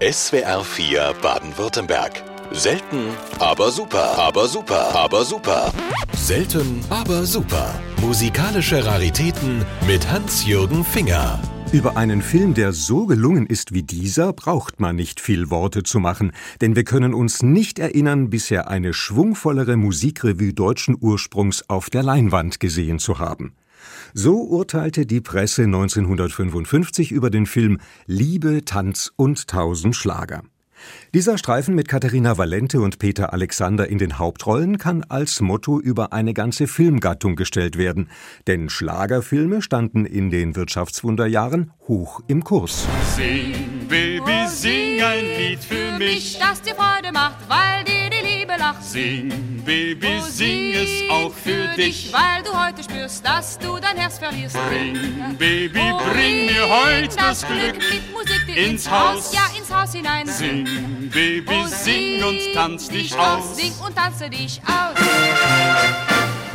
SWR 4 Baden-Württemberg. Selten, aber super, aber super, aber super. Selten, aber super. Musikalische Raritäten mit Hans-Jürgen Finger. Über einen Film, der so gelungen ist wie dieser, braucht man nicht viel Worte zu machen, denn wir können uns nicht erinnern, bisher eine schwungvollere Musikrevue deutschen Ursprungs auf der Leinwand gesehen zu haben. So urteilte die Presse 1955 über den Film Liebe, Tanz und tausend Schlager. Dieser Streifen mit Katharina Valente und Peter Alexander in den Hauptrollen kann als Motto über eine ganze Filmgattung gestellt werden, denn Schlagerfilme standen in den Wirtschaftswunderjahren hoch im Kurs. Sing, Baby, sing ein Lied für mich, das dir Freude macht, weil dir die Liebe lacht. Sing, Baby, sing es auch für dich, weil du heute spürst, dass du dein Herz verlierst. Bring, Baby, bring mir heute das Glück mit Musik dir ins Haus. ja ins Haus hinein. Sing, Baby, Oh, sing und tanz dich dich aus. Sing und tanze dich aus.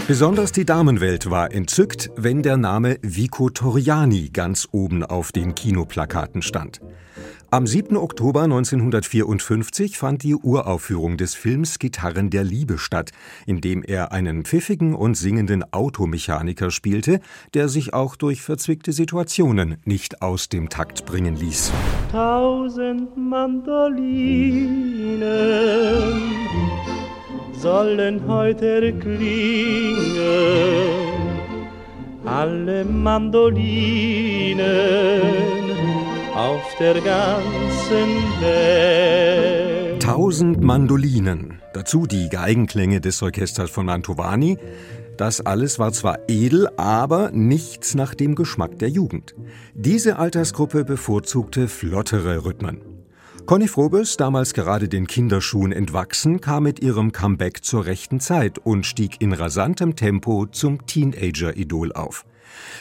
Besonders die Damenwelt war entzückt, wenn der Name Vico Torriani ganz oben auf den Kinoplakaten stand. Am 7. Oktober 1954 fand die Uraufführung des Films Gitarren der Liebe statt, in dem er einen pfiffigen und singenden Automechaniker spielte, der sich auch durch verzwickte Situationen nicht aus dem Takt bringen ließ. Tausend Mandolinen sollen heute klingen, alle Mandolinen auf der ganzen Welt. Tausend Mandolinen, dazu die Geigenklänge des Orchesters von Mantovani. Das alles war zwar edel, aber nichts nach dem Geschmack der Jugend. Diese Altersgruppe bevorzugte flottere Rhythmen. Conny Frobes, damals gerade den Kinderschuhen entwachsen, kam mit ihrem Comeback zur rechten Zeit und stieg in rasantem Tempo zum Teenager-Idol auf.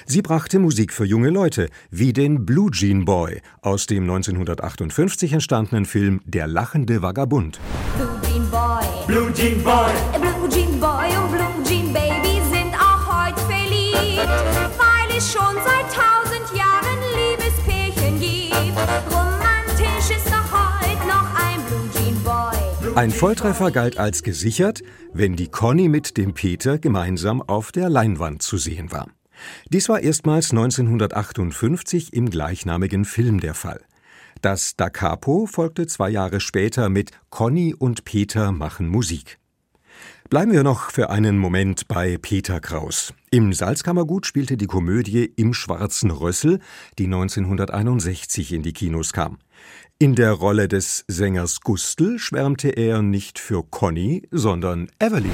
Sie brachte Musik für junge Leute, wie den Blue Jean Boy aus dem 1958 entstandenen Film Der lachende Vagabund. Blue Jean Boy, Blue Jean Boy, Blue Jean Boy und Blue Jean Baby sind auch heute verliebt, weil es schon seit Ein Volltreffer galt als gesichert, wenn die Conny mit dem Peter gemeinsam auf der Leinwand zu sehen war. Dies war erstmals 1958 im gleichnamigen Film der Fall. Das Da Capo folgte zwei Jahre später mit Conny und Peter machen Musik. Bleiben wir noch für einen Moment bei Peter Kraus. Im Salzkammergut spielte die Komödie Im schwarzen Rössel, die 1961 in die Kinos kam. In der Rolle des Sängers Gustl schwärmte er nicht für Conny, sondern Evelyn.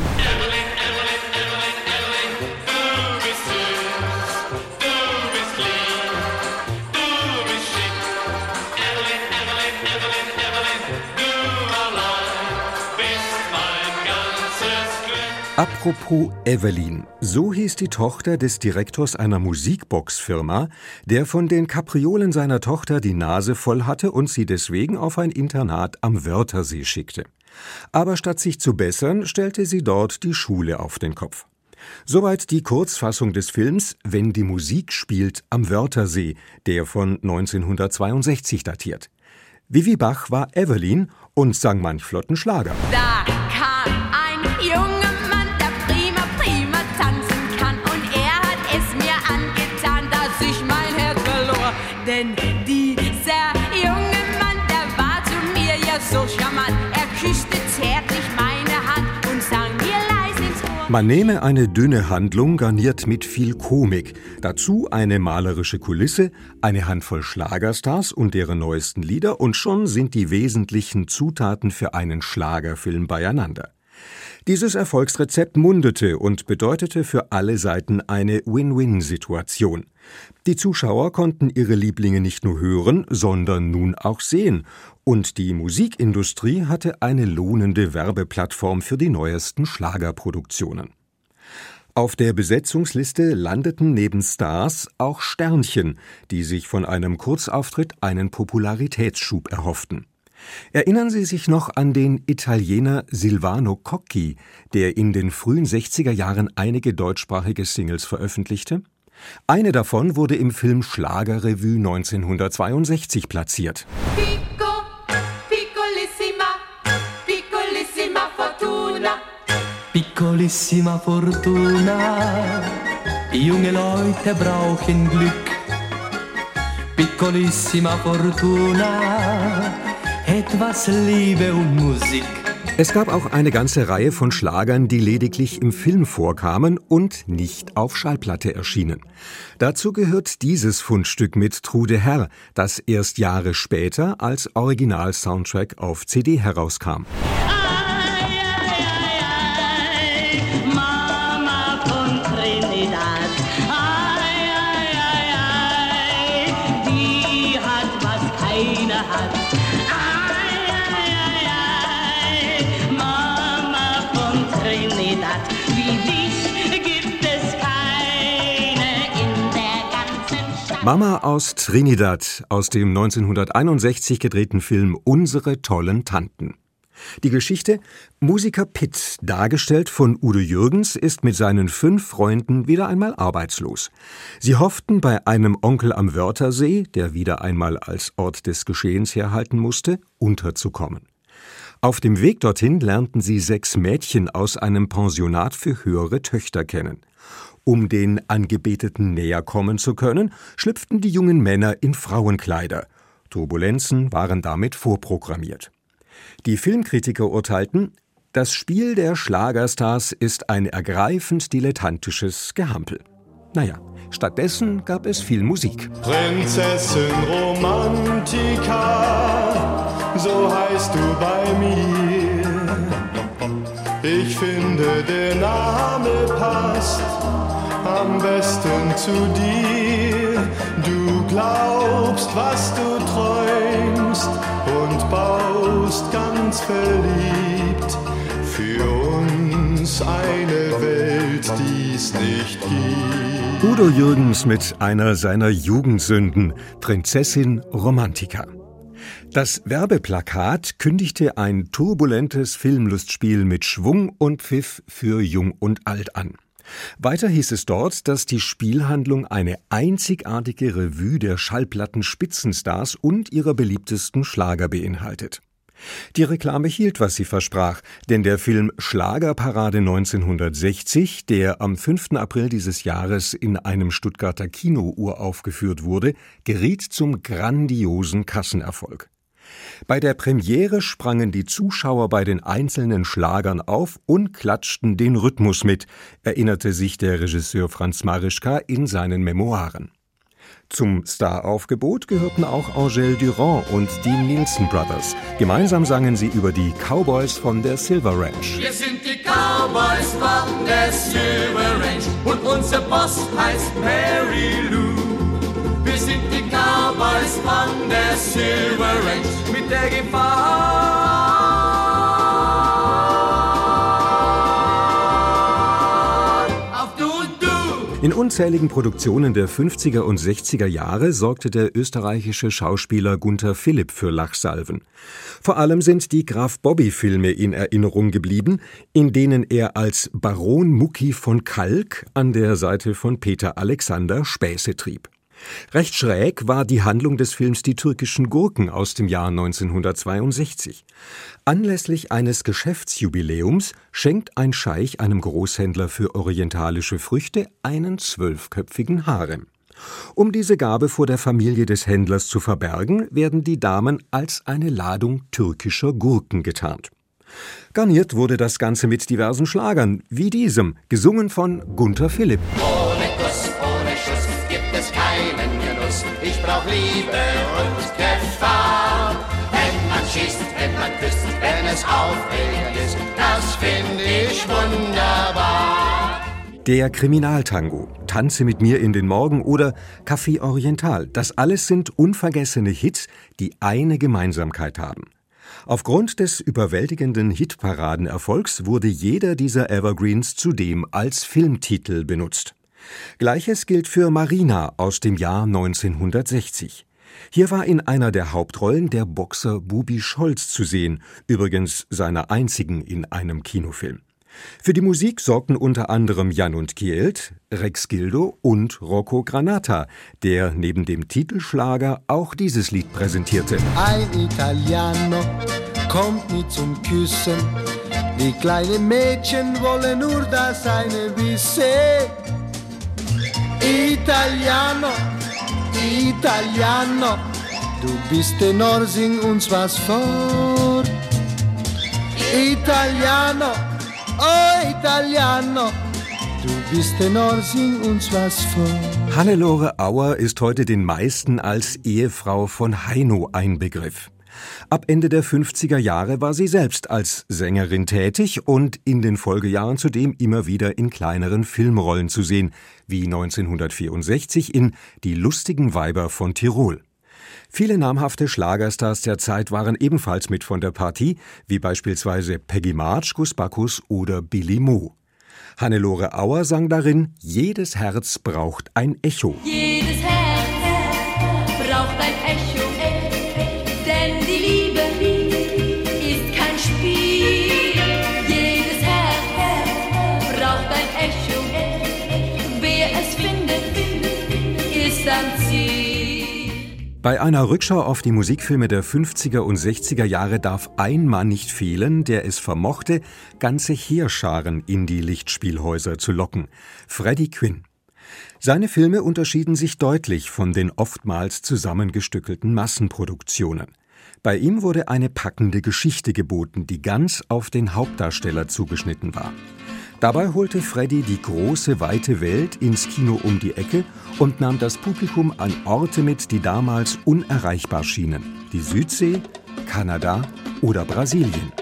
Apropos Evelyn, so hieß die Tochter des Direktors einer Musikboxfirma, der von den Kapriolen seiner Tochter die Nase voll hatte und sie deswegen auf ein Internat am Wörthersee schickte. Aber statt sich zu bessern, stellte sie dort die Schule auf den Kopf. Soweit die Kurzfassung des Films Wenn die Musik spielt am Wörthersee, der von 1962 datiert. Vivi Bach war Evelyn und sang manch flotten Schlager. Da Denn dieser junge Mann, der war zu mir ja so charmant. Er küsste zärtlich meine Hand und sang mir leise ins Ohr. Man nehme eine dünne Handlung garniert mit viel Komik, dazu eine malerische Kulisse, eine Handvoll Schlagerstars und deren neuesten Lieder und schon sind die wesentlichen Zutaten für einen Schlagerfilm beieinander. Dieses Erfolgsrezept mundete und bedeutete für alle Seiten eine Win-Win-Situation. Die Zuschauer konnten ihre Lieblinge nicht nur hören, sondern nun auch sehen, und die Musikindustrie hatte eine lohnende Werbeplattform für die neuesten Schlagerproduktionen. Auf der Besetzungsliste landeten neben Stars auch Sternchen, die sich von einem Kurzauftritt einen Popularitätsschub erhofften. Erinnern Sie sich noch an den Italiener Silvano Cocchi, der in den frühen 60er Jahren einige deutschsprachige Singles veröffentlichte? Eine davon wurde im Film Schlagerrevue 1962 platziert. Pico, piccolissima, piccolissima fortuna. Piccolissima fortuna. Junge Leute brauchen Glück. Piccolissima fortuna etwas Liebe und Musik. Es gab auch eine ganze Reihe von Schlagern, die lediglich im Film vorkamen und nicht auf Schallplatte erschienen. Dazu gehört dieses Fundstück mit Trude Herr, das erst Jahre später als Original-Soundtrack auf CD herauskam. Mama aus Trinidad aus dem 1961 gedrehten Film Unsere tollen Tanten. Die Geschichte Musiker Pitt, dargestellt von Udo Jürgens, ist mit seinen fünf Freunden wieder einmal arbeitslos. Sie hofften bei einem Onkel am Wörthersee, der wieder einmal als Ort des Geschehens herhalten musste, unterzukommen. Auf dem Weg dorthin lernten sie sechs Mädchen aus einem Pensionat für höhere Töchter kennen. Um den Angebeteten näher kommen zu können, schlüpften die jungen Männer in Frauenkleider. Turbulenzen waren damit vorprogrammiert. Die Filmkritiker urteilten, das Spiel der Schlagerstars ist ein ergreifend dilettantisches Gehampel. Naja, stattdessen gab es viel Musik. Prinzessin Romantika, so heißt du bei mir. Ich finde, der Name passt am besten zu dir. Du glaubst, was du träumst und baust ganz verliebt für uns eine Welt, die es nicht gibt. Udo Jürgens mit einer seiner Jugendsünden, Prinzessin Romantika. Das Werbeplakat kündigte ein turbulentes Filmlustspiel mit Schwung und Pfiff für Jung und Alt an. Weiter hieß es dort, dass die Spielhandlung eine einzigartige Revue der Schallplatten-Spitzenstars und ihrer beliebtesten Schlager beinhaltet. Die Reklame hielt, was sie versprach, denn der Film Schlagerparade 1960, der am 5. April dieses Jahres in einem Stuttgarter Kino uraufgeführt wurde, geriet zum grandiosen Kassenerfolg. Bei der Premiere sprangen die Zuschauer bei den einzelnen Schlagern auf und klatschten den Rhythmus mit, erinnerte sich der Regisseur Franz Marischka in seinen Memoiren. Zum Staraufgebot gehörten auch Angèle Durand und die Nielsen Brothers. Gemeinsam sangen sie über die Cowboys von der Silver Ranch. Wir sind die Cowboys von der Silver Ranch und unser Boss heißt Mary Lou. Von der Silver Range mit der Gefahr. Auf du du. In unzähligen Produktionen der 50er und 60er Jahre sorgte der österreichische Schauspieler Gunther Philipp für Lachsalven. Vor allem sind die Graf Bobby-Filme in Erinnerung geblieben, in denen er als Baron Mucki von Kalk an der Seite von Peter Alexander Späße trieb. Recht schräg war die Handlung des Films Die türkischen Gurken aus dem Jahr 1962. Anlässlich eines Geschäftsjubiläums schenkt ein Scheich einem Großhändler für orientalische Früchte einen zwölfköpfigen Harem. Um diese Gabe vor der Familie des Händlers zu verbergen, werden die Damen als eine Ladung türkischer Gurken getarnt. Garniert wurde das Ganze mit diversen Schlagern, wie diesem, gesungen von Gunther Philipp. Ohne es aufregend ist, das finde ich wunderbar. Der Kriminaltango, Tanze mit mir in den Morgen oder Café Oriental, das alles sind unvergessene Hits, die eine Gemeinsamkeit haben. Aufgrund des überwältigenden Hitparadenerfolgs wurde jeder dieser Evergreens zudem als Filmtitel benutzt. Gleiches gilt für Marina aus dem Jahr 1960. Hier war in einer der Hauptrollen der Boxer Bubi Scholz zu sehen, übrigens seiner einzigen in einem Kinofilm. Für die Musik sorgten unter anderem Jan und Kielt, Rex Gildo und Rocco Granata, der neben dem Titelschlager auch dieses Lied präsentierte. Ein Italiano kommt mit zum Küssen, Die kleinen Mädchen wollen nur das eine wissen. Italiano, Italiano, du bist Tenor, sing uns was vor. Italiano, oh Italiano, du bist Tenor, sing uns was vor. Hannelore Auer ist heute den meisten als Ehefrau von Heino ein Begriff. Ab Ende der 50er Jahre war sie selbst als Sängerin tätig und in den Folgejahren zudem immer wieder in kleineren Filmrollen zu sehen, wie 1964 in Die lustigen Weiber von Tirol. Viele namhafte Schlagerstars der Zeit waren ebenfalls mit von der Partie, wie beispielsweise Peggy March, Gus Bacchus oder Billy Mo. Hannelore Auer sang darin Jedes Herz braucht ein Echo. Jedes Bei einer Rückschau auf die Musikfilme der 50er und 60er Jahre darf ein Mann nicht fehlen, der es vermochte, ganze Heerscharen in die Lichtspielhäuser zu locken: Freddie Quinn. Seine Filme unterschieden sich deutlich von den oftmals zusammengestückelten Massenproduktionen. Bei ihm wurde eine packende Geschichte geboten, die ganz auf den Hauptdarsteller zugeschnitten war. Dabei holte Freddy die große, weite Welt ins Kino um die Ecke und nahm das Publikum an Orte mit, die damals unerreichbar schienen. Die Südsee, Kanada oder Brasilien.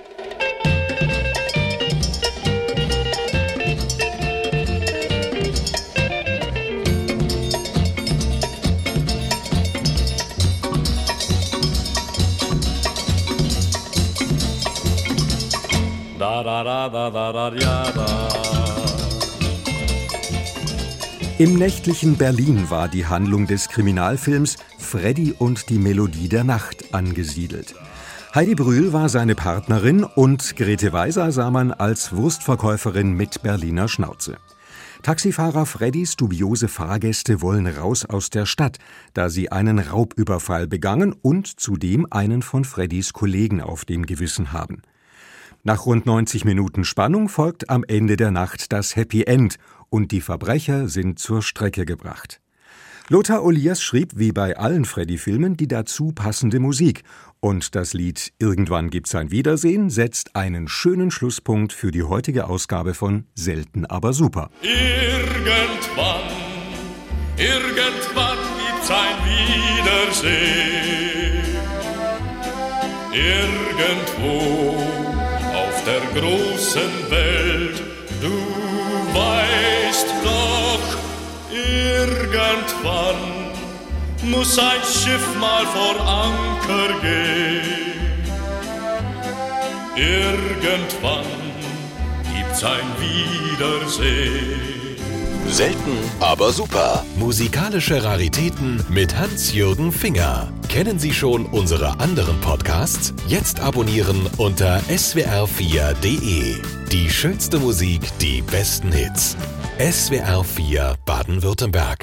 Im nächtlichen Berlin war die Handlung des Kriminalfilms Freddy und die Melodie der Nacht angesiedelt. Heidi Brühl war seine Partnerin und Grete Weiser sah man als Wurstverkäuferin mit Berliner Schnauze. Taxifahrer Freddys dubiose Fahrgäste wollen raus aus der Stadt, da sie einen Raubüberfall begangen und zudem einen von Freddys Kollegen auf dem Gewissen haben. Nach rund 90 Minuten Spannung folgt am Ende der Nacht das Happy End und die Verbrecher sind zur Strecke gebracht. Lothar Olias schrieb wie bei allen Freddy-Filmen die dazu passende Musik und das Lied Irgendwann gibt's ein Wiedersehen setzt einen schönen Schlusspunkt für die heutige Ausgabe von Selten aber super. Irgendwann, irgendwann gibt's ein Wiedersehen. Irgendwo der großen Welt, du weißt doch, irgendwann muss ein Schiff mal vor Anker gehen. Irgendwann gibt's ein Wiedersehen. Selten, aber super. Musikalische Raritäten mit Hans-Jürgen Finger. Kennen Sie schon unsere anderen Podcasts? Jetzt abonnieren unter swr4.de. Die schönste Musik, die besten Hits. SWR4 Baden-Württemberg.